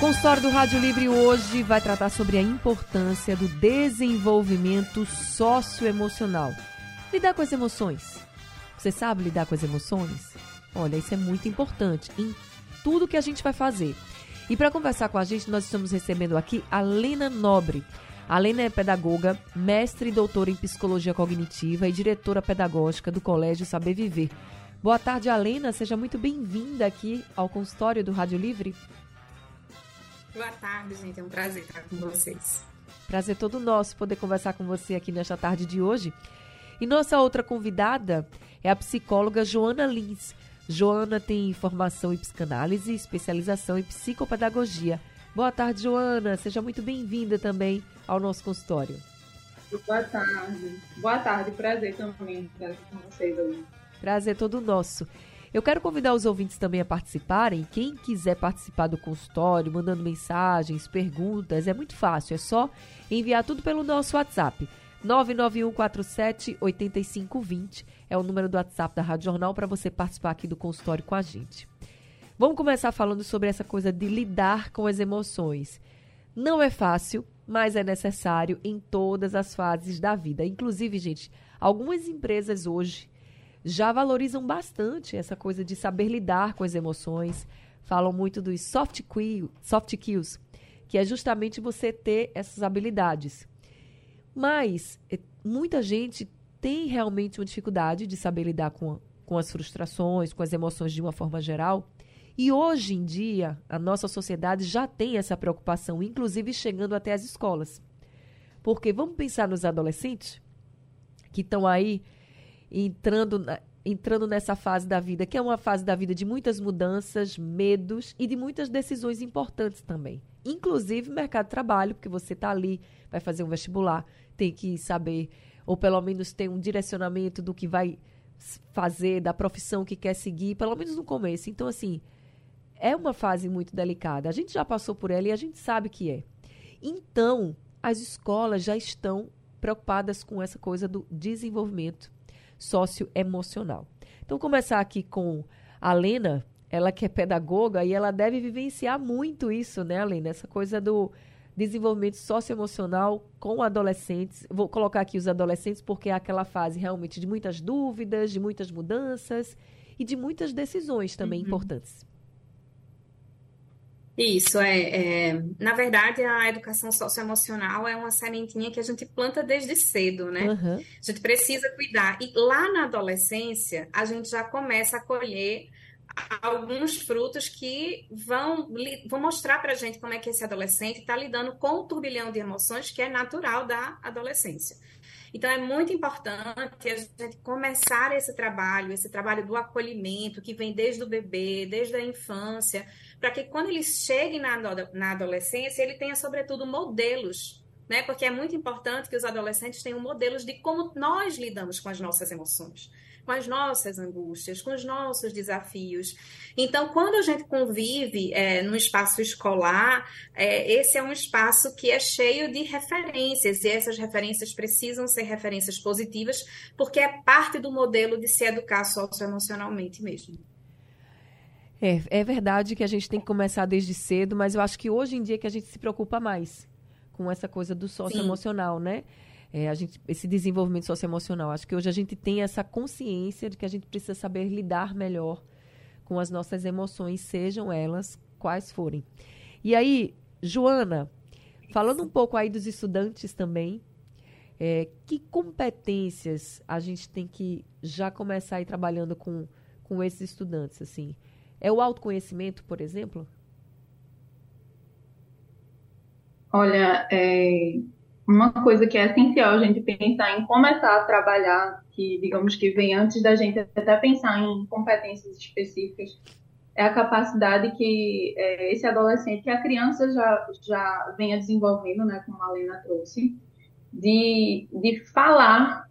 Consultório do Rádio Livre hoje vai tratar sobre a importância do desenvolvimento socioemocional. Lidar com as emoções. Você sabe lidar com as emoções? Olha, isso é muito importante em tudo que a gente vai fazer. E para conversar com a gente, nós estamos recebendo aqui a Lena Nobre. A Lena é pedagoga, mestre e doutora em psicologia cognitiva e diretora pedagógica do Colégio Saber Viver. Boa tarde, Alena. Seja muito bem-vinda aqui ao consultório do Rádio Livre. Boa tarde, gente. É um prazer estar com vocês. Prazer todo nosso poder conversar com você aqui nesta tarde de hoje. E nossa outra convidada é a psicóloga Joana Lins. Joana tem formação em psicanálise e especialização em psicopedagogia. Boa tarde, Joana. Seja muito bem-vinda também ao nosso consultório. Boa tarde. Boa tarde. Prazer também estar com vocês hoje. Prazer todo nosso. Eu quero convidar os ouvintes também a participarem. Quem quiser participar do consultório, mandando mensagens, perguntas, é muito fácil. É só enviar tudo pelo nosso WhatsApp. 991478520 é o número do WhatsApp da Rádio Jornal para você participar aqui do consultório com a gente. Vamos começar falando sobre essa coisa de lidar com as emoções. Não é fácil, mas é necessário em todas as fases da vida. Inclusive, gente, algumas empresas hoje já valorizam bastante essa coisa de saber lidar com as emoções. Falam muito dos soft, soft skills, que é justamente você ter essas habilidades. Mas é, muita gente tem realmente uma dificuldade de saber lidar com, com as frustrações, com as emoções de uma forma geral. E hoje em dia, a nossa sociedade já tem essa preocupação, inclusive chegando até as escolas. Porque vamos pensar nos adolescentes que estão aí entrando, entrando nessa fase da vida, que é uma fase da vida de muitas mudanças, medos e de muitas decisões importantes também. Inclusive mercado de trabalho, porque você está ali, vai fazer um vestibular, tem que saber, ou pelo menos ter um direcionamento do que vai fazer, da profissão que quer seguir, pelo menos no começo. Então, assim, é uma fase muito delicada. A gente já passou por ela e a gente sabe que é. Então, as escolas já estão preocupadas com essa coisa do desenvolvimento socioemocional. Então, começar aqui com a Lena, ela que é pedagoga e ela deve vivenciar muito isso, né, Lena? Essa coisa do desenvolvimento socioemocional com adolescentes. Vou colocar aqui os adolescentes porque é aquela fase realmente de muitas dúvidas, de muitas mudanças e de muitas decisões também uhum. importantes. Isso, é, é, Na verdade, a educação socioemocional é uma sementinha que a gente planta desde cedo, né? Uhum. A gente precisa cuidar. E lá na adolescência, a gente já começa a colher alguns frutos que vão, vão mostrar para a gente como é que esse adolescente está lidando com o turbilhão de emoções que é natural da adolescência. Então, é muito importante a gente começar esse trabalho, esse trabalho do acolhimento, que vem desde o bebê, desde a infância, para que quando ele chegue na, na adolescência, ele tenha, sobretudo, modelos né? Porque é muito importante que os adolescentes tenham modelos de como nós lidamos com as nossas emoções com as nossas angústias, com os nossos desafios. Então, quando a gente convive é, no espaço escolar, é, esse é um espaço que é cheio de referências, e essas referências precisam ser referências positivas, porque é parte do modelo de se educar socioemocionalmente mesmo. É, é verdade que a gente tem que começar desde cedo, mas eu acho que hoje em dia é que a gente se preocupa mais com essa coisa do socioemocional, né? é, a gente, esse desenvolvimento socioemocional. Acho que hoje a gente tem essa consciência de que a gente precisa saber lidar melhor com as nossas emoções, sejam elas quais forem. E aí, Joana, falando um pouco aí dos estudantes também, é, que competências a gente tem que já começar a ir trabalhando com, com esses estudantes, assim? É o autoconhecimento, por exemplo? Olha, é, uma coisa que é essencial a gente pensar em começar a trabalhar, que digamos que vem antes da gente até pensar em competências específicas, é a capacidade que é, esse adolescente, que a criança já, já venha desenvolvendo, né, como a Lena trouxe, de, de falar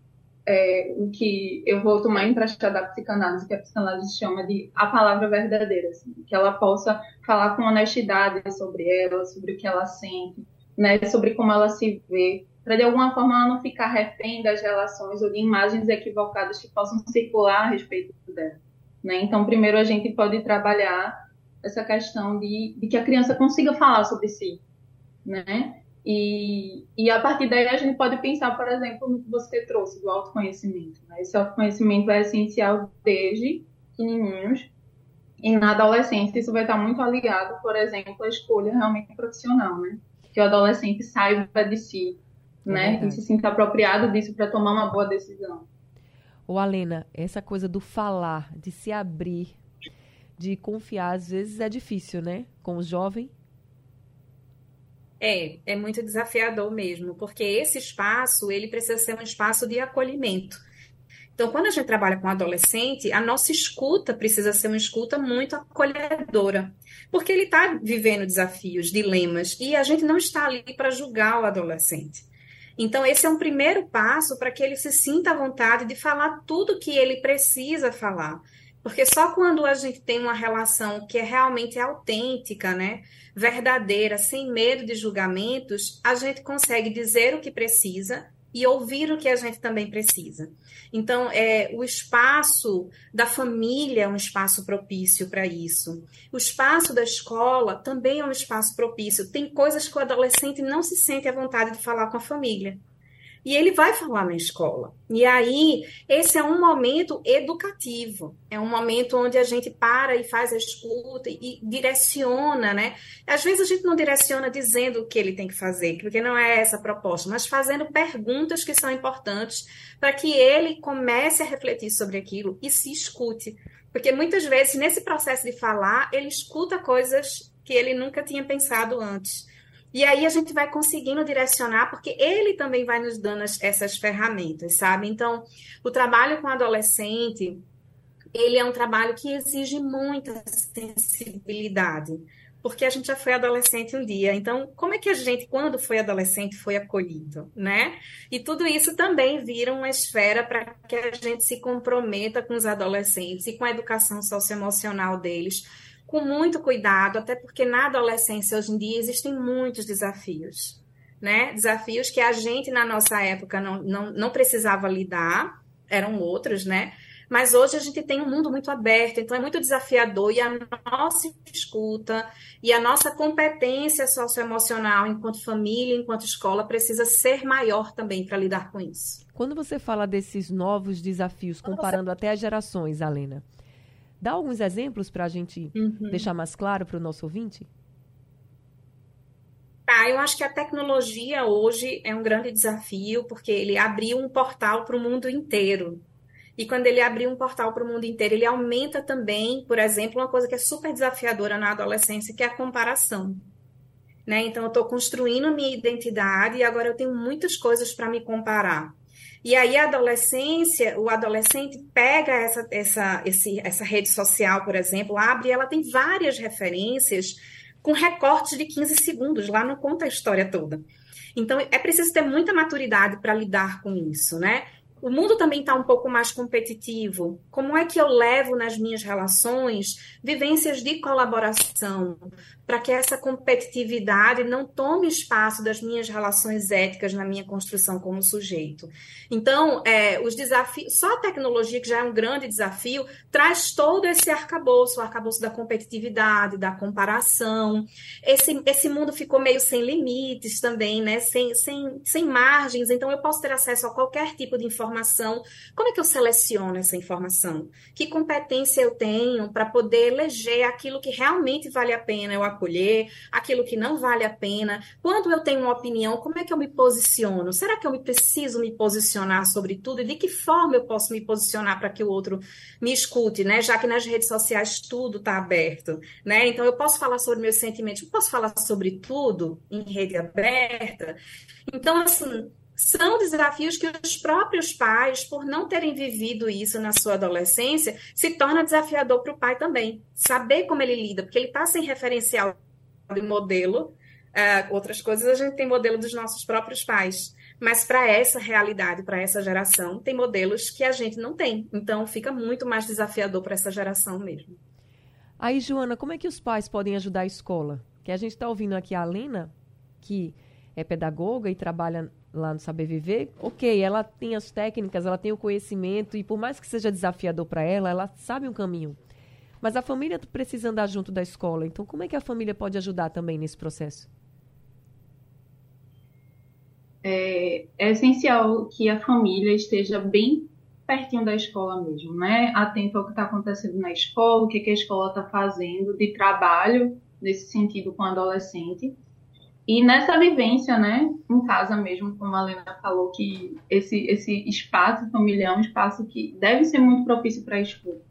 é, o que eu vou tomar emprestado da psicanálise, que a psicanálise chama de a palavra verdadeira, assim, que ela possa falar com honestidade sobre ela, sobre o que ela sente, né, sobre como ela se vê, para de alguma forma ela não ficar refém das relações ou de imagens equivocadas que possam circular a respeito dela. Né? Então, primeiro a gente pode trabalhar essa questão de, de que a criança consiga falar sobre si, né? E, e a partir daí a gente pode pensar, por exemplo, no que você trouxe do autoconhecimento. Né? Esse autoconhecimento é essencial desde pequenininhos. E na adolescência isso vai estar muito ligado, por exemplo, à escolha realmente profissional, né? Que o adolescente saiba de si, é né? E se sinta apropriado disso para tomar uma boa decisão. Ô, Alena, essa coisa do falar, de se abrir, de confiar, às vezes é difícil, né? Com o jovem. É, é muito desafiador mesmo, porque esse espaço, ele precisa ser um espaço de acolhimento. Então, quando a gente trabalha com adolescente, a nossa escuta precisa ser uma escuta muito acolhedora, porque ele está vivendo desafios, dilemas, e a gente não está ali para julgar o adolescente. Então, esse é um primeiro passo para que ele se sinta à vontade de falar tudo que ele precisa falar. Porque só quando a gente tem uma relação que é realmente autêntica, né, verdadeira, sem medo de julgamentos, a gente consegue dizer o que precisa e ouvir o que a gente também precisa. Então, é, o espaço da família é um espaço propício para isso. O espaço da escola também é um espaço propício. Tem coisas que o adolescente não se sente à vontade de falar com a família e ele vai falar na escola. E aí, esse é um momento educativo, é um momento onde a gente para e faz a escuta e direciona, né? Às vezes a gente não direciona dizendo o que ele tem que fazer, porque não é essa a proposta, mas fazendo perguntas que são importantes para que ele comece a refletir sobre aquilo e se escute. Porque muitas vezes, nesse processo de falar, ele escuta coisas que ele nunca tinha pensado antes. E aí a gente vai conseguindo direcionar, porque ele também vai nos dando essas ferramentas, sabe? Então, o trabalho com adolescente, ele é um trabalho que exige muita sensibilidade, porque a gente já foi adolescente um dia. Então, como é que a gente, quando foi adolescente, foi acolhido, né? E tudo isso também vira uma esfera para que a gente se comprometa com os adolescentes e com a educação socioemocional deles com muito cuidado, até porque na adolescência hoje em dia existem muitos desafios, né? Desafios que a gente na nossa época não, não, não precisava lidar, eram outros, né? Mas hoje a gente tem um mundo muito aberto, então é muito desafiador e a nossa escuta e a nossa competência socioemocional enquanto família, enquanto escola, precisa ser maior também para lidar com isso. Quando você fala desses novos desafios, comparando você... até as gerações, Alena, Dá alguns exemplos para a gente uhum. deixar mais claro para o nosso ouvinte? Tá, eu acho que a tecnologia hoje é um grande desafio, porque ele abriu um portal para o mundo inteiro. E quando ele abriu um portal para o mundo inteiro, ele aumenta também, por exemplo, uma coisa que é super desafiadora na adolescência, que é a comparação. Né? Então, eu estou construindo minha identidade e agora eu tenho muitas coisas para me comparar. E aí a adolescência, o adolescente pega essa, essa, esse, essa rede social, por exemplo, abre e ela tem várias referências com recortes de 15 segundos, lá não conta a história toda. Então, é preciso ter muita maturidade para lidar com isso, né? O mundo também está um pouco mais competitivo. Como é que eu levo nas minhas relações vivências de colaboração, para que essa competitividade não tome espaço das minhas relações éticas na minha construção como sujeito. Então, é, os desafios, só a tecnologia, que já é um grande desafio, traz todo esse arcabouço, o arcabouço da competitividade, da comparação. Esse, esse mundo ficou meio sem limites também, né? sem, sem, sem margens, então eu posso ter acesso a qualquer tipo de informação. Como é que eu seleciono essa informação? Que competência eu tenho para poder eleger aquilo que realmente vale a pena eu acolher, aquilo que não vale a pena. Quando eu tenho uma opinião, como é que eu me posiciono? Será que eu me preciso me posicionar sobre tudo? E de que forma eu posso me posicionar para que o outro me escute, né? Já que nas redes sociais tudo está aberto, né? Então eu posso falar sobre meus sentimentos, eu posso falar sobre tudo em rede aberta. Então, assim, são desafios que os próprios pais, por não terem vivido isso na sua adolescência, se torna desafiador para o pai também. Saber como ele lida, porque ele está sem referencial de modelo Uh, outras coisas a gente tem modelo dos nossos próprios pais. Mas para essa realidade, para essa geração, tem modelos que a gente não tem. Então fica muito mais desafiador para essa geração mesmo. Aí, Joana, como é que os pais podem ajudar a escola? Que a gente está ouvindo aqui a Lena, que é pedagoga e trabalha lá no Saber Viver. Ok, ela tem as técnicas, ela tem o conhecimento e por mais que seja desafiador para ela, ela sabe um caminho. Mas a família precisa andar junto da escola. Então, como é que a família pode ajudar também nesse processo? é, é essencial que a família esteja bem pertinho da escola mesmo, né? Atento ao que está acontecendo na escola, o que, que a escola está fazendo de trabalho nesse sentido com o adolescente. E nessa vivência, né, em casa mesmo, como a Lena falou, que esse, esse espaço familiar é um espaço que deve ser muito propício para a escuta.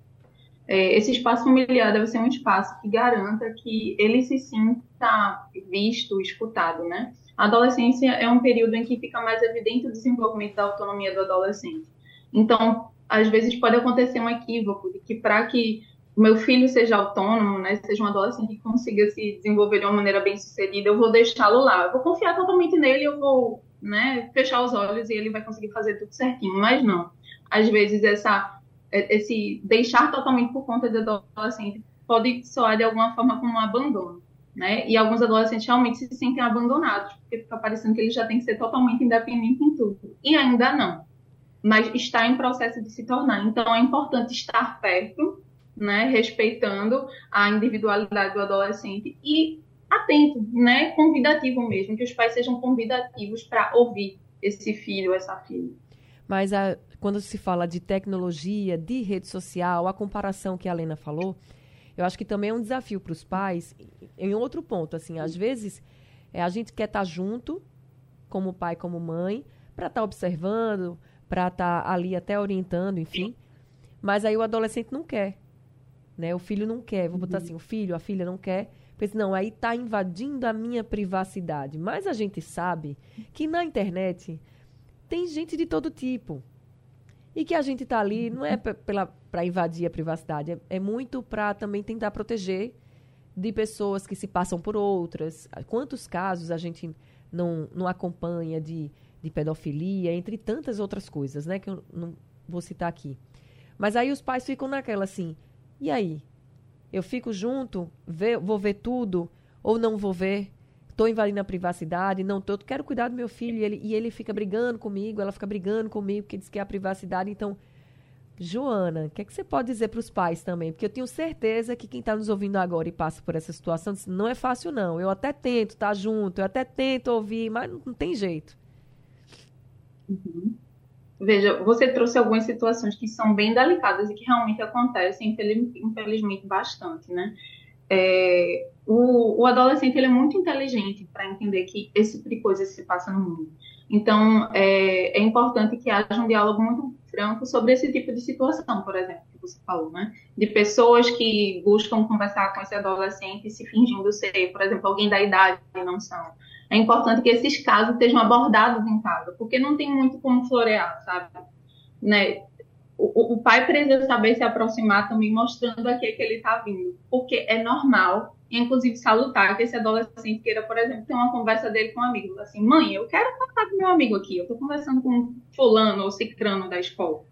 É, esse espaço familiar deve ser um espaço que garanta que ele se sinta visto, escutado, né? A adolescência é um período em que fica mais evidente o desenvolvimento da autonomia do adolescente. Então, às vezes pode acontecer um equívoco de que para que meu filho seja autônomo, né, seja um adolescente que consiga se desenvolver de uma maneira bem sucedida, eu vou deixá-lo lá. Eu vou confiar totalmente nele, eu vou né, fechar os olhos e ele vai conseguir fazer tudo certinho. Mas não. Às vezes essa, esse deixar totalmente por conta do adolescente pode soar de alguma forma como um abandono né? E alguns adolescentes realmente se sentem abandonados, porque fica parecendo que eles já têm que ser totalmente independentes em tudo. E ainda não. Mas está em processo de se tornar. Então é importante estar perto, né? Respeitando a individualidade do adolescente e atento, né? Convidativo mesmo, que os pais sejam convidativos para ouvir esse filho, essa filha. Mas a, quando se fala de tecnologia, de rede social, a comparação que a Lena falou, eu acho que também é um desafio para os pais em outro ponto. Assim, às vezes é, a gente quer estar tá junto, como pai, como mãe, para estar tá observando, para estar tá ali até orientando, enfim. Mas aí o adolescente não quer. Né? O filho não quer. Vou botar uhum. assim, o filho, a filha não quer. Pensa, não, aí está invadindo a minha privacidade. Mas a gente sabe que na internet tem gente de todo tipo. E que a gente está ali não é para invadir a privacidade, é, é muito para também tentar proteger de pessoas que se passam por outras. Quantos casos a gente não, não acompanha de, de pedofilia, entre tantas outras coisas, né? Que eu não vou citar aqui. Mas aí os pais ficam naquela assim, e aí? Eu fico junto, vou ver tudo, ou não vou ver? estou invadindo a privacidade, não tô, quero cuidar do meu filho e ele, e ele fica brigando comigo, ela fica brigando comigo porque diz que é a privacidade. Então, Joana, o que, é que você pode dizer para os pais também? Porque eu tenho certeza que quem está nos ouvindo agora e passa por essa situação diz, não é fácil não. Eu até tento estar tá junto, eu até tento ouvir, mas não, não tem jeito. Uhum. Veja, você trouxe algumas situações que são bem delicadas e que realmente acontecem, infelizmente, bastante, né? É, o, o, adolescente ele é muito inteligente para entender que esse tipo de coisa se passa no mundo. Então, é, é, importante que haja um diálogo muito franco sobre esse tipo de situação, por exemplo, que você falou, né? De pessoas que buscam conversar com esse adolescente se fingindo ser, por exemplo, alguém da idade e não são. É importante que esses casos estejam abordados em casa, porque não tem muito como florear, sabe? Né? o, o, pai precisa saber se aproximar também, mostrando aqui que ele está vindo. Porque é normal, e inclusive salutar, que esse adolescente queira, por exemplo, ter uma conversa dele com um amigo. Assim, mãe, eu quero falar com meu amigo aqui, eu estou conversando com fulano ou cicrano da escola.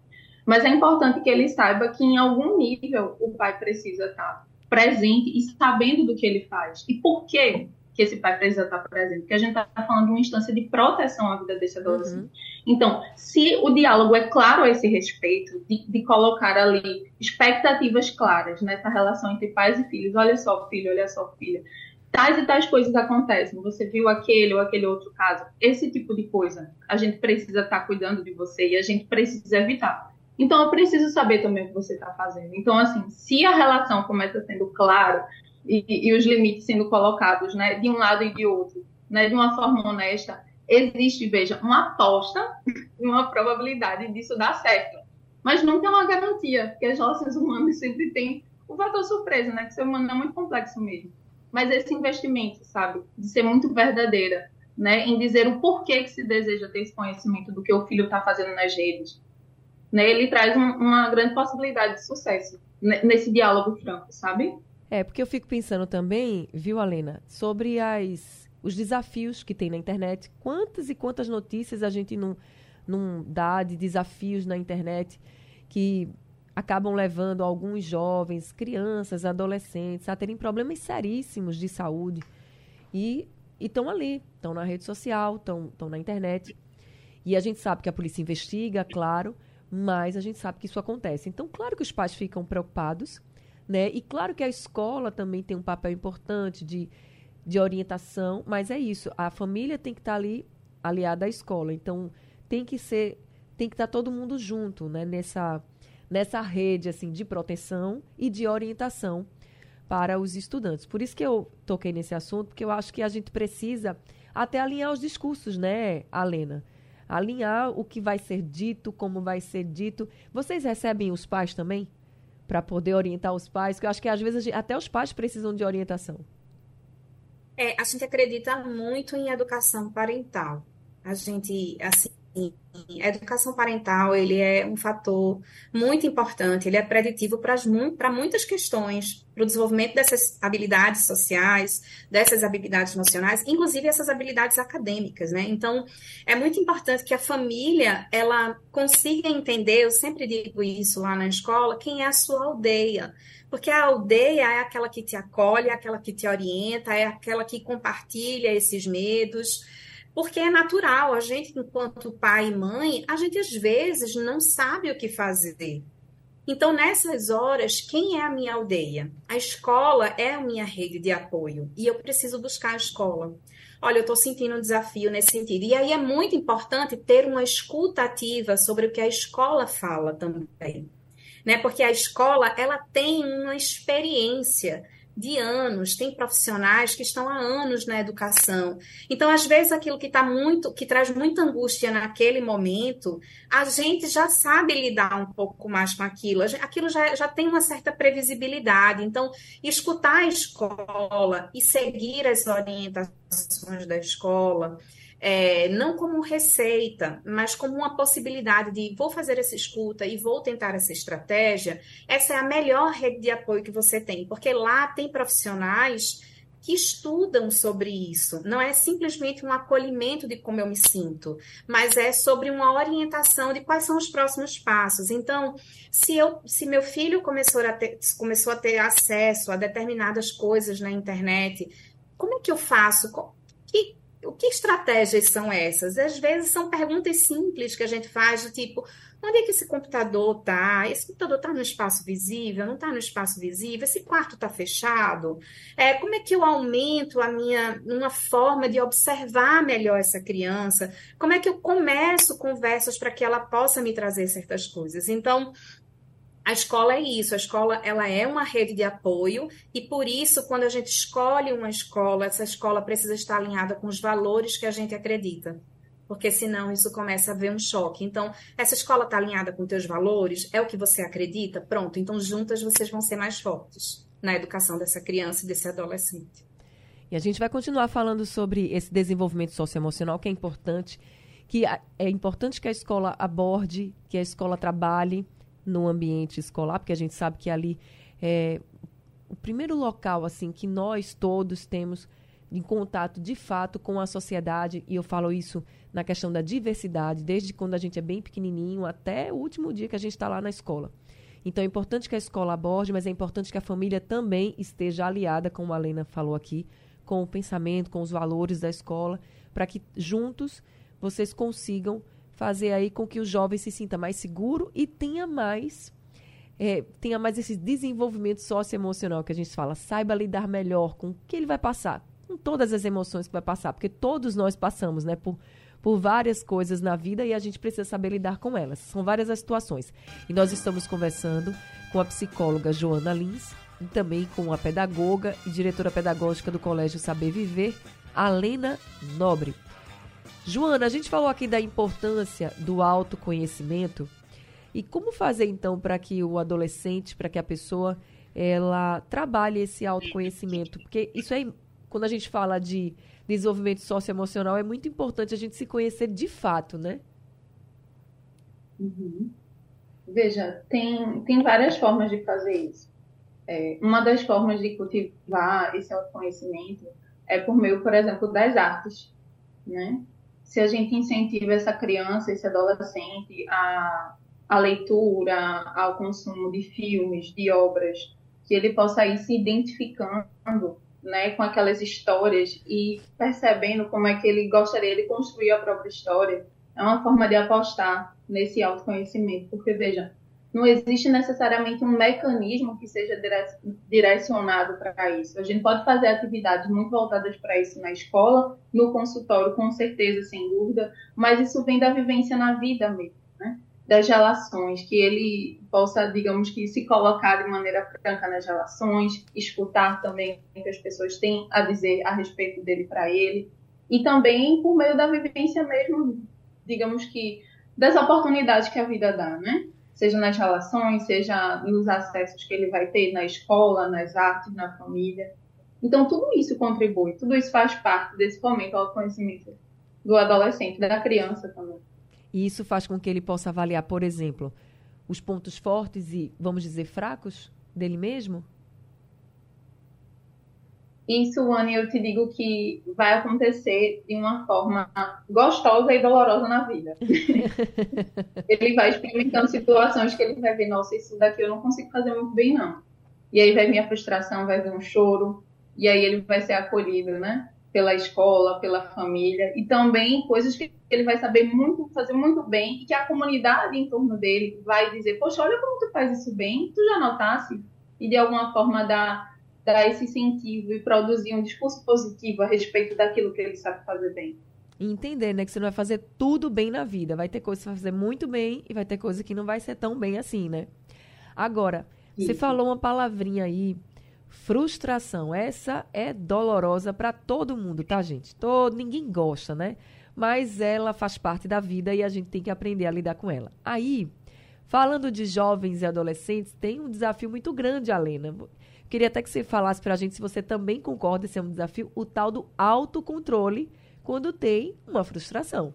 Mas é importante que ele saiba que em algum nível o pai precisa estar tá presente e sabendo do que ele faz. E por quê? Que esse pai precisa estar presente, porque a gente está falando de uma instância de proteção à vida desse adolescente. Uhum. Então, se o diálogo é claro a esse respeito, de, de, colocar ali expectativas claras nessa relação entre pais e filhos, olha só, filho, olha só, filha, tais e tais coisas acontecem, você viu aquele ou aquele outro caso, esse tipo de coisa, a gente precisa estar cuidando de você e a gente precisa evitar. Então, eu preciso saber também o que você está fazendo. Então, assim, se a relação começa sendo clara, e, e, os limites sendo colocados, né, de um lado e de outro, né, de uma forma honesta, existe, veja, uma aposta e uma probabilidade disso dar certo. Mas nunca é uma garantia, porque as relações humanas sempre têm o fator surpresa, né, que o ser humano é muito complexo mesmo. Mas esse investimento, sabe, de ser muito verdadeira, né, em dizer o porquê que se deseja ter esse conhecimento do que o filho está fazendo nas redes, né, ele traz um, uma grande possibilidade de sucesso nesse diálogo franco, sabe? É, porque eu fico pensando também, viu, Alena, sobre as, os desafios que tem na internet. Quantas e quantas notícias a gente não, não dá de desafios na internet que acabam levando alguns jovens, crianças, adolescentes a terem problemas seríssimos de saúde e estão ali, estão na rede social, estão na internet. E a gente sabe que a polícia investiga, claro, mas a gente sabe que isso acontece. Então, claro que os pais ficam preocupados, né? E claro que a escola também tem um papel importante de, de orientação, mas é isso, a família tem que estar ali aliada à escola. Então, tem que ser, tem que estar todo mundo junto, né? Nessa nessa rede assim de proteção e de orientação para os estudantes. Por isso que eu toquei nesse assunto, porque eu acho que a gente precisa até alinhar os discursos, né, Alena? Alinhar o que vai ser dito, como vai ser dito. Vocês recebem os pais também? Para poder orientar os pais? Porque eu acho que às vezes até os pais precisam de orientação. É, a gente acredita muito em educação parental. A gente, assim, a educação parental ele é um fator muito importante, ele é preditivo para muitas questões, para o desenvolvimento dessas habilidades sociais, dessas habilidades emocionais, inclusive essas habilidades acadêmicas, né? Então, é muito importante que a família ela consiga entender, eu sempre digo isso lá na escola, quem é a sua aldeia. Porque a aldeia é aquela que te acolhe, é aquela que te orienta, é aquela que compartilha esses medos, porque é natural, a gente, enquanto pai e mãe, a gente às vezes não sabe o que fazer. Então, nessas horas, quem é a minha aldeia? A escola é a minha rede de apoio e eu preciso buscar a escola. Olha, eu estou sentindo um desafio nesse sentido. E aí é muito importante ter uma escuta ativa sobre o que a escola fala também. Né? Porque a escola ela tem uma experiência de anos, tem profissionais que estão há anos na educação. Então, às vezes, aquilo que está muito, que traz muita angústia naquele momento, a gente já sabe lidar um pouco mais com aquilo, aquilo já, já tem uma certa previsibilidade. Então, escutar a escola e seguir as orientações da escola é, não como receita, mas como uma possibilidade de vou fazer essa escuta e vou tentar essa estratégia, essa é a melhor rede de apoio que você tem, porque lá tem profissionais que estudam sobre isso. Não é simplesmente um acolhimento de como eu me sinto, mas é sobre uma orientação de quais são os próximos passos. Então, se eu, se meu filho começou a ter, começou a ter acesso a determinadas coisas na internet, como é que eu faço? O que estratégias são essas? Às vezes são perguntas simples que a gente faz, tipo, onde é que esse computador está? Esse computador está no espaço visível? Não está no espaço visível? Esse quarto está fechado? É, como é que eu aumento a minha uma forma de observar melhor essa criança? Como é que eu começo conversas para que ela possa me trazer certas coisas? Então, a escola é isso, a escola ela é uma rede de apoio e por isso quando a gente escolhe uma escola, essa escola precisa estar alinhada com os valores que a gente acredita. Porque senão isso começa a haver um choque. Então, essa escola está alinhada com teus valores, é o que você acredita? Pronto, então juntas vocês vão ser mais fortes na educação dessa criança e desse adolescente. E a gente vai continuar falando sobre esse desenvolvimento socioemocional que é importante, que é importante que a escola aborde, que a escola trabalhe no ambiente escolar, porque a gente sabe que ali é o primeiro local assim que nós todos temos em contato de fato com a sociedade, e eu falo isso na questão da diversidade, desde quando a gente é bem pequenininho até o último dia que a gente está lá na escola. Então é importante que a escola aborde, mas é importante que a família também esteja aliada, como a Lena falou aqui, com o pensamento, com os valores da escola, para que juntos vocês consigam fazer aí com que o jovem se sinta mais seguro e tenha mais é, tenha mais esse desenvolvimento socioemocional que a gente fala, saiba lidar melhor com o que ele vai passar, com todas as emoções que vai passar, porque todos nós passamos, né, por, por várias coisas na vida e a gente precisa saber lidar com elas. São várias as situações. E nós estamos conversando com a psicóloga Joana Lins e também com a pedagoga e diretora pedagógica do Colégio Saber Viver, Alena Nobre. Joana, a gente falou aqui da importância do autoconhecimento e como fazer então para que o adolescente, para que a pessoa ela trabalhe esse autoconhecimento, porque isso é quando a gente fala de desenvolvimento socioemocional é muito importante a gente se conhecer de fato, né? Uhum. Veja, tem, tem várias formas de fazer isso. É, uma das formas de cultivar esse autoconhecimento é por meio, por exemplo, das artes, né? Se a gente incentiva essa criança, esse adolescente a, a leitura, ao consumo de filmes, de obras, que ele possa ir se identificando né, com aquelas histórias e percebendo como é que ele gostaria de construir a própria história, é uma forma de apostar nesse autoconhecimento, porque veja, não existe necessariamente um mecanismo que seja direcionado para isso. A gente pode fazer atividades muito voltadas para isso na escola, no consultório, com certeza, sem dúvida, mas isso vem da vivência na vida mesmo, né? das relações, que ele possa, digamos que, se colocar de maneira franca nas relações, escutar também o que as pessoas têm a dizer a respeito dele para ele, e também por meio da vivência mesmo, digamos que, das oportunidades que a vida dá, né? Seja nas relações, seja nos acessos que ele vai ter na escola, nas artes, na família. Então, tudo isso contribui, tudo isso faz parte desse momento ao conhecimento do adolescente, da criança também. E isso faz com que ele possa avaliar, por exemplo, os pontos fortes e, vamos dizer, fracos dele mesmo? Isso, Anne, eu te digo que vai acontecer de uma forma gostosa e dolorosa na vida. ele vai experimentando situações que ele vai ver, nossa, isso daqui eu não consigo fazer muito bem, não. E aí vai vir a frustração, vai vir um choro, e aí ele vai ser acolhido, né? Pela escola, pela família, e também coisas que ele vai saber muito, fazer muito bem, e que a comunidade em torno dele vai dizer, poxa, olha como tu faz isso bem, tu já notasse? E de alguma forma dar dar esse incentivo e produzir um discurso positivo a respeito daquilo que ele sabe fazer bem. E entender, né, que você não vai fazer tudo bem na vida. Vai ter coisa que você vai fazer muito bem e vai ter coisa que não vai ser tão bem assim, né? Agora, Isso. você falou uma palavrinha aí, frustração. Essa é dolorosa para todo mundo, tá, gente? Todo, ninguém gosta, né? Mas ela faz parte da vida e a gente tem que aprender a lidar com ela. Aí, falando de jovens e adolescentes, tem um desafio muito grande, Alena. Queria até que você falasse para a gente se você também concorda, esse é um desafio, o tal do autocontrole quando tem uma frustração.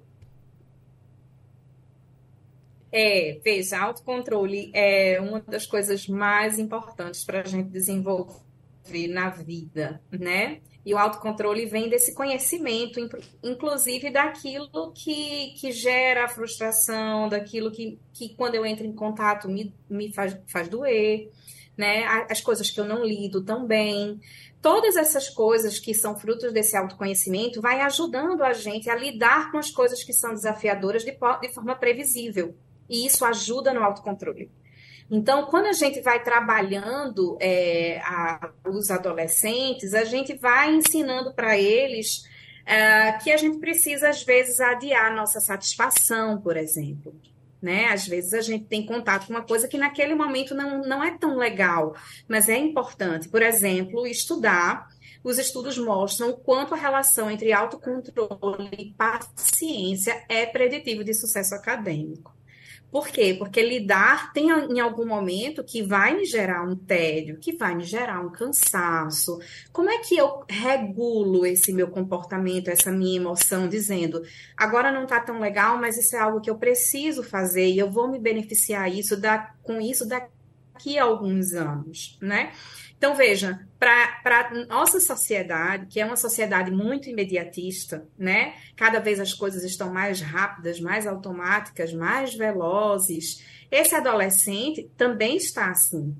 É, veja, autocontrole é uma das coisas mais importantes para a gente desenvolver na vida, né? E o autocontrole vem desse conhecimento, inclusive daquilo que, que gera a frustração, daquilo que, que quando eu entro em contato me, me faz, faz doer né? As coisas que eu não lido também. Todas essas coisas que são frutos desse autoconhecimento vai ajudando a gente a lidar com as coisas que são desafiadoras de, de forma previsível. E isso ajuda no autocontrole. Então, quando a gente vai trabalhando é, a, os adolescentes, a gente vai ensinando para eles é, que a gente precisa, às vezes, adiar nossa satisfação, por exemplo né? Às vezes a gente tem contato com uma coisa que naquele momento não, não é tão legal, mas é importante. Por exemplo, estudar. Os estudos mostram o quanto a relação entre autocontrole e paciência é preditivo de sucesso acadêmico. Por quê? Porque lidar tem em algum momento que vai me gerar um tédio, que vai me gerar um cansaço. Como é que eu regulo esse meu comportamento, essa minha emoção, dizendo agora não está tão legal, mas isso é algo que eu preciso fazer e eu vou me beneficiar isso da, com isso daqui a alguns anos, né? Então, veja, para nossa sociedade, que é uma sociedade muito imediatista, né? Cada vez as coisas estão mais rápidas, mais automáticas, mais velozes. Esse adolescente também está assim.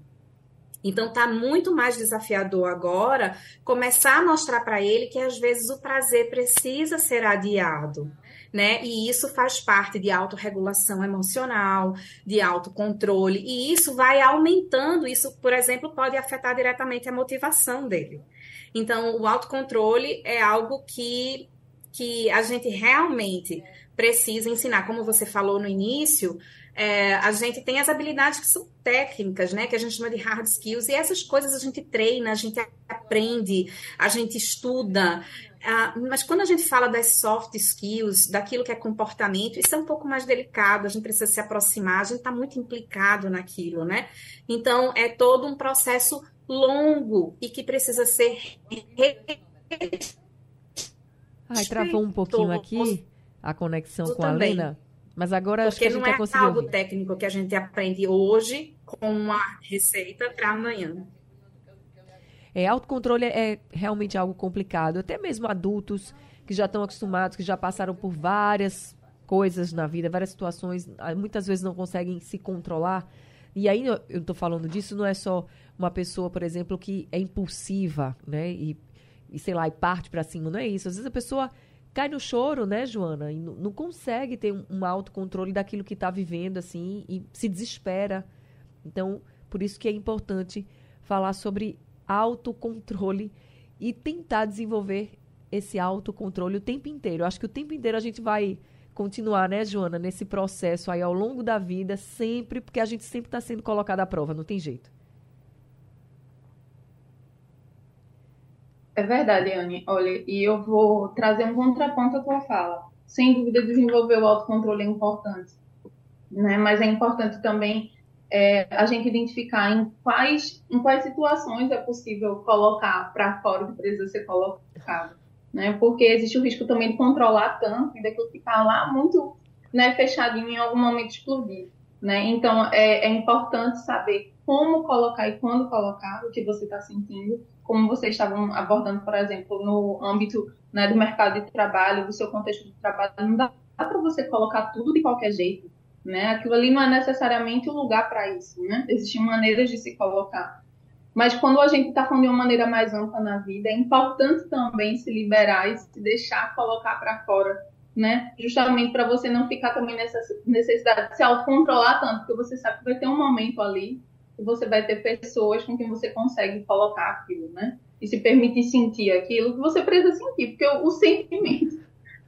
Então, está muito mais desafiador agora começar a mostrar para ele que às vezes o prazer precisa ser adiado né? E isso faz parte de autorregulação emocional, de autocontrole, e isso vai aumentando. Isso, por exemplo, pode afetar diretamente a motivação dele. Então, o autocontrole é algo que, que a gente realmente precisa ensinar. Como você falou no início, é, a gente tem as habilidades que são técnicas, né? Que a gente chama de hard skills, e essas coisas a gente treina, a gente aprende, a gente estuda. Ah, mas quando a gente fala das soft skills, daquilo que é comportamento, isso é um pouco mais delicado, a gente precisa se aproximar, a gente está muito implicado naquilo, né? Então, é todo um processo longo e que precisa ser. Ai, travou um pouquinho aqui a conexão com a Lena. Mas agora Porque acho que a gente não é algo ouvir. técnico que a gente aprende hoje com uma receita para amanhã. É, autocontrole é, é realmente algo complicado. Até mesmo adultos que já estão acostumados, que já passaram por várias coisas na vida, várias situações, ah, muitas vezes não conseguem se controlar. E aí eu estou falando disso, não é só uma pessoa, por exemplo, que é impulsiva, né? E, e sei lá, e parte para cima, não é isso. Às vezes a pessoa cai no choro, né, Joana? E não, consegue ter um, um autocontrole daquilo que está vivendo, assim, e se desespera. Então, por isso que é importante falar sobre autocontrole e tentar desenvolver esse autocontrole o tempo inteiro. Eu acho que o tempo inteiro a gente vai continuar, né, Joana, nesse processo aí ao longo da vida, sempre, porque a gente sempre está sendo colocado à prova, não tem jeito. É verdade, Anne. Olha, e eu vou trazer um contraponto à tua fala. Sem dúvida, desenvolver o autocontrole é importante, né? Mas é importante também é, a gente identificar em quais, em quais situações é possível colocar para fora o que precisa ser colocado né? Porque existe o risco também de controlar tanto e daquilo ficar lá muito né, fechadinho em algum momento explodir, né? Então é, é importante saber como colocar e quando colocar o que você está sentindo, como vocês estavam abordando, por exemplo, no âmbito né, do mercado de trabalho, do seu contexto de trabalho, não dá para você colocar tudo de qualquer jeito, né? Aquilo ali não é necessariamente o lugar para isso, né? Existem maneiras de se colocar. Mas quando a gente está falando de uma maneira mais ampla na vida, é importante também se liberar e se deixar colocar para fora, né? Justamente para você não ficar também nessa necessidade de se autocontrolar tanto, porque você sabe que vai ter um momento ali que você vai ter pessoas com quem você consegue colocar aquilo, né? E se permitir sentir aquilo que você precisa sentir, porque o, o sentimento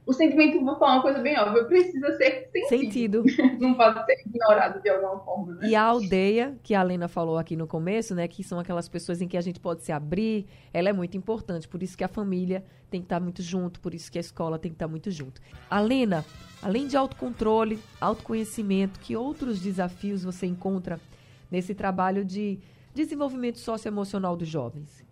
o sentimento, vou falar uma coisa bem óbvia, precisa ser sentido. sentido. Não pode ser ignorado de alguma forma. Né? E a aldeia, que a Lena falou aqui no começo, né, que são aquelas pessoas em que a gente pode se abrir, ela é muito importante. Por isso que a família tem que estar muito junto, por isso que a escola tem que estar muito junto. A Lena, além de autocontrole, autoconhecimento, que outros desafios você encontra nesse trabalho de desenvolvimento socioemocional dos jovens?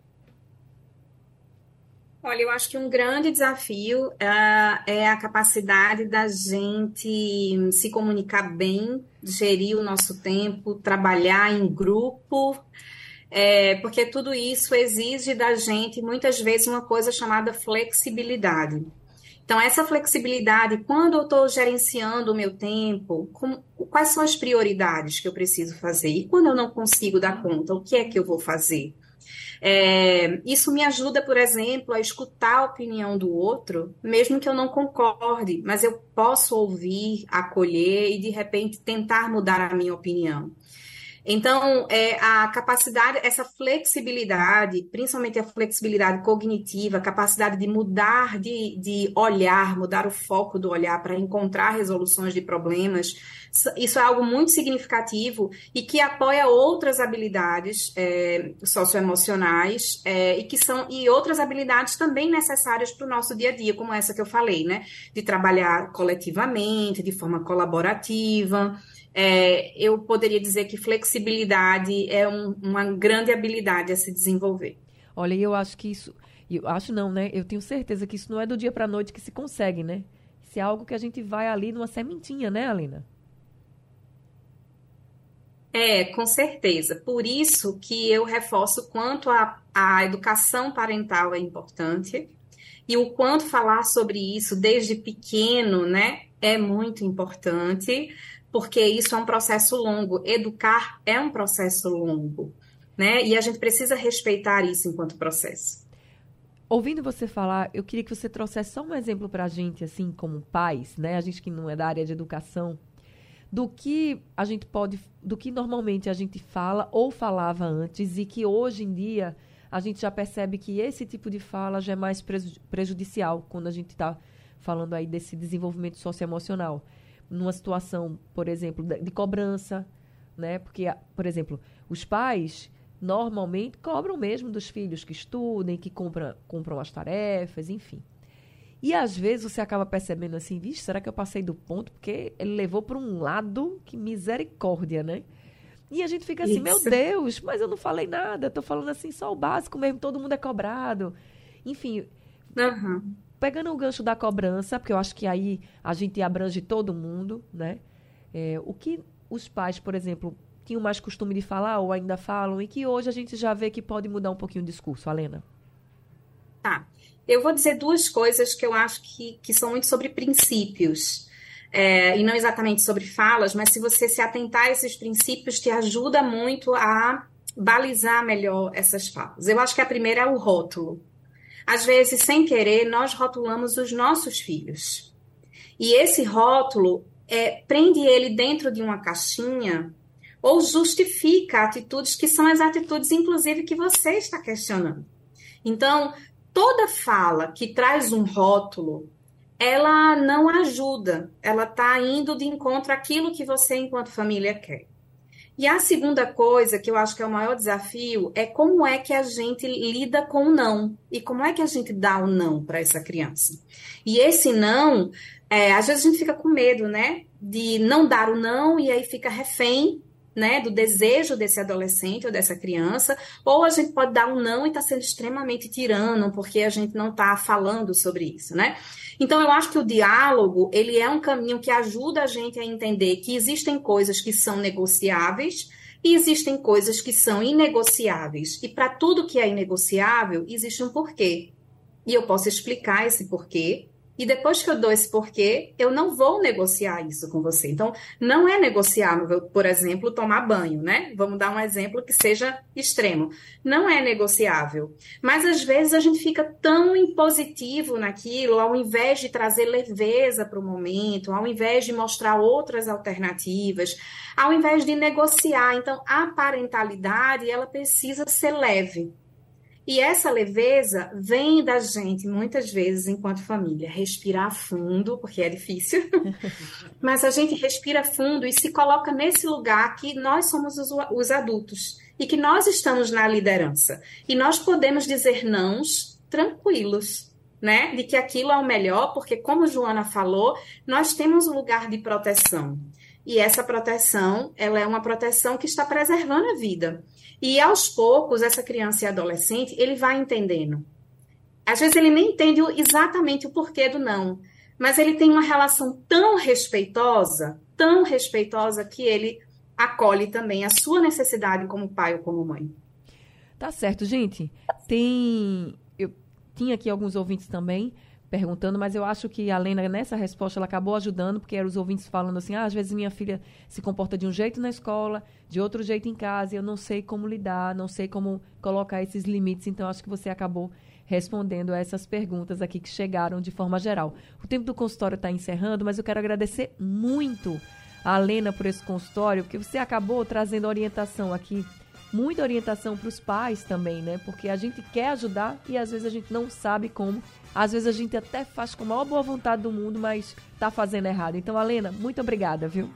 Olha, eu acho que um grande desafio uh, é a capacidade da gente se comunicar bem, gerir o nosso tempo, trabalhar em grupo, é, porque tudo isso exige da gente, muitas vezes, uma coisa chamada flexibilidade. Então, essa flexibilidade, quando eu estou gerenciando o meu tempo, quais são as prioridades que eu preciso fazer? E quando eu não consigo dar conta, o que é que eu vou fazer? É, isso me ajuda, por exemplo, a escutar a opinião do outro, mesmo que eu não concorde, mas eu posso ouvir, acolher e, de repente, tentar mudar a minha opinião. Então, é, a capacidade, essa flexibilidade, principalmente a flexibilidade cognitiva, a capacidade de mudar de, de olhar, mudar o foco do olhar para encontrar resoluções de problemas, isso é algo muito significativo e que apoia outras habilidades é, socioemocionais é, e que são e outras habilidades também necessárias para o nosso dia a dia, como essa que eu falei, né? De trabalhar coletivamente, de forma colaborativa. É, eu poderia dizer que flexibilidade é um, uma grande habilidade a se desenvolver. Olha, eu acho que isso, eu acho não, né? Eu tenho certeza que isso não é do dia para a noite que se consegue, né? Isso é algo que a gente vai ali numa sementinha, né, Alina? É, com certeza. Por isso que eu reforço quanto a, a educação parental é importante e o quanto falar sobre isso desde pequeno, né, é muito importante, porque isso é um processo longo. Educar é um processo longo, né? E a gente precisa respeitar isso enquanto processo. Ouvindo você falar, eu queria que você trouxesse só um exemplo para a gente, assim, como pais, né? A gente que não é da área de educação, do que a gente pode, do que normalmente a gente fala ou falava antes e que hoje em dia a gente já percebe que esse tipo de fala já é mais prejudicial quando a gente está falando aí desse desenvolvimento socioemocional. Numa situação, por exemplo, de cobrança, né? Porque, por exemplo, os pais normalmente cobram mesmo dos filhos que estudem, que compram, compram as tarefas, enfim. E às vezes você acaba percebendo assim, vixe, será que eu passei do ponto? Porque ele levou para um lado que misericórdia, né? E a gente fica assim, Isso. meu Deus, mas eu não falei nada, estou falando assim só o básico mesmo, todo mundo é cobrado. Enfim, uhum. Pegando o gancho da cobrança, porque eu acho que aí a gente abrange todo mundo, né? É, o que os pais, por exemplo, tinham mais costume de falar ou ainda falam e que hoje a gente já vê que pode mudar um pouquinho o discurso, Alena? Tá. Eu vou dizer duas coisas que eu acho que, que são muito sobre princípios. É, e não exatamente sobre falas, mas se você se atentar a esses princípios, te ajuda muito a balizar melhor essas falas. Eu acho que a primeira é o rótulo. Às vezes, sem querer, nós rotulamos os nossos filhos. E esse rótulo é, prende ele dentro de uma caixinha ou justifica atitudes que são as atitudes, inclusive, que você está questionando. Então, toda fala que traz um rótulo, ela não ajuda, ela está indo de encontro àquilo que você, enquanto família, quer. E a segunda coisa, que eu acho que é o maior desafio, é como é que a gente lida com o não. E como é que a gente dá o não para essa criança. E esse não, é, às vezes a gente fica com medo, né? De não dar o não e aí fica refém né, do desejo desse adolescente ou dessa criança, ou a gente pode dar um não e está sendo extremamente tirano porque a gente não está falando sobre isso, né? Então eu acho que o diálogo ele é um caminho que ajuda a gente a entender que existem coisas que são negociáveis e existem coisas que são inegociáveis. E para tudo que é inegociável existe um porquê. E eu posso explicar esse porquê e depois que eu dou esse porquê, eu não vou negociar isso com você. Então, não é negociável, por exemplo, tomar banho, né? Vamos dar um exemplo que seja extremo. Não é negociável. Mas às vezes a gente fica tão impositivo naquilo, ao invés de trazer leveza para o momento, ao invés de mostrar outras alternativas, ao invés de negociar. Então, a parentalidade, ela precisa ser leve. E essa leveza vem da gente, muitas vezes, enquanto família, respirar fundo, porque é difícil, mas a gente respira fundo e se coloca nesse lugar que nós somos os, os adultos e que nós estamos na liderança. E nós podemos dizer nãos tranquilos, né? De que aquilo é o melhor, porque, como Joana falou, nós temos um lugar de proteção. E essa proteção, ela é uma proteção que está preservando a vida. E aos poucos, essa criança e adolescente, ele vai entendendo. Às vezes ele nem entende exatamente o porquê do não, mas ele tem uma relação tão respeitosa, tão respeitosa que ele acolhe também a sua necessidade como pai ou como mãe. Tá certo, gente. Tem eu tinha aqui alguns ouvintes também perguntando, mas eu acho que a Lena, nessa resposta, ela acabou ajudando, porque eram os ouvintes falando assim, ah, às vezes minha filha se comporta de um jeito na escola, de outro jeito em casa, e eu não sei como lidar, não sei como colocar esses limites, então acho que você acabou respondendo a essas perguntas aqui que chegaram de forma geral. O tempo do consultório está encerrando, mas eu quero agradecer muito a Lena por esse consultório, porque você acabou trazendo orientação aqui muita orientação para os pais também, né? Porque a gente quer ajudar e às vezes a gente não sabe como. Às vezes a gente até faz com a maior boa vontade do mundo, mas tá fazendo errado. Então, Alena, muito obrigada, viu?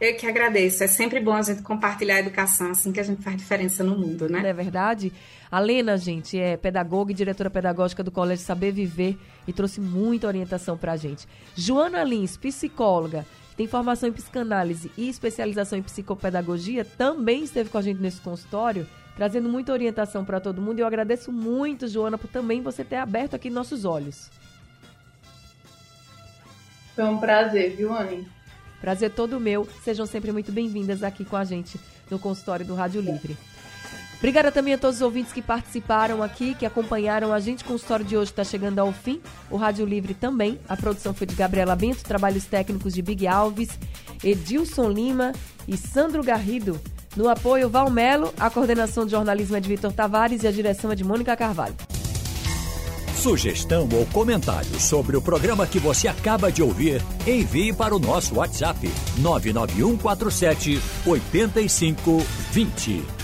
Eu que agradeço. É sempre bom a gente compartilhar a educação, assim que a gente faz diferença no mundo, né? Não é verdade? A Lena, gente, é pedagoga e diretora pedagógica do Colégio Saber Viver e trouxe muita orientação pra gente. Joana Lins, psicóloga, tem formação em psicanálise e especialização em psicopedagogia, também esteve com a gente nesse consultório, trazendo muita orientação para todo mundo. E eu agradeço muito, Joana, por também você ter aberto aqui nossos olhos. Foi um prazer, viu, Anne? Prazer todo meu. Sejam sempre muito bem-vindas aqui com a gente no consultório do Rádio Livre. Obrigada também a todos os ouvintes que participaram aqui, que acompanharam a gente. O consultório de hoje está chegando ao fim. O Rádio Livre também. A produção foi de Gabriela Bento, trabalhos técnicos de Big Alves, Edilson Lima e Sandro Garrido. No apoio, Valmelo, a coordenação de jornalismo é de Vitor Tavares e a direção é de Mônica Carvalho. Sugestão ou comentário sobre o programa que você acaba de ouvir, envie para o nosso WhatsApp 99147 8520.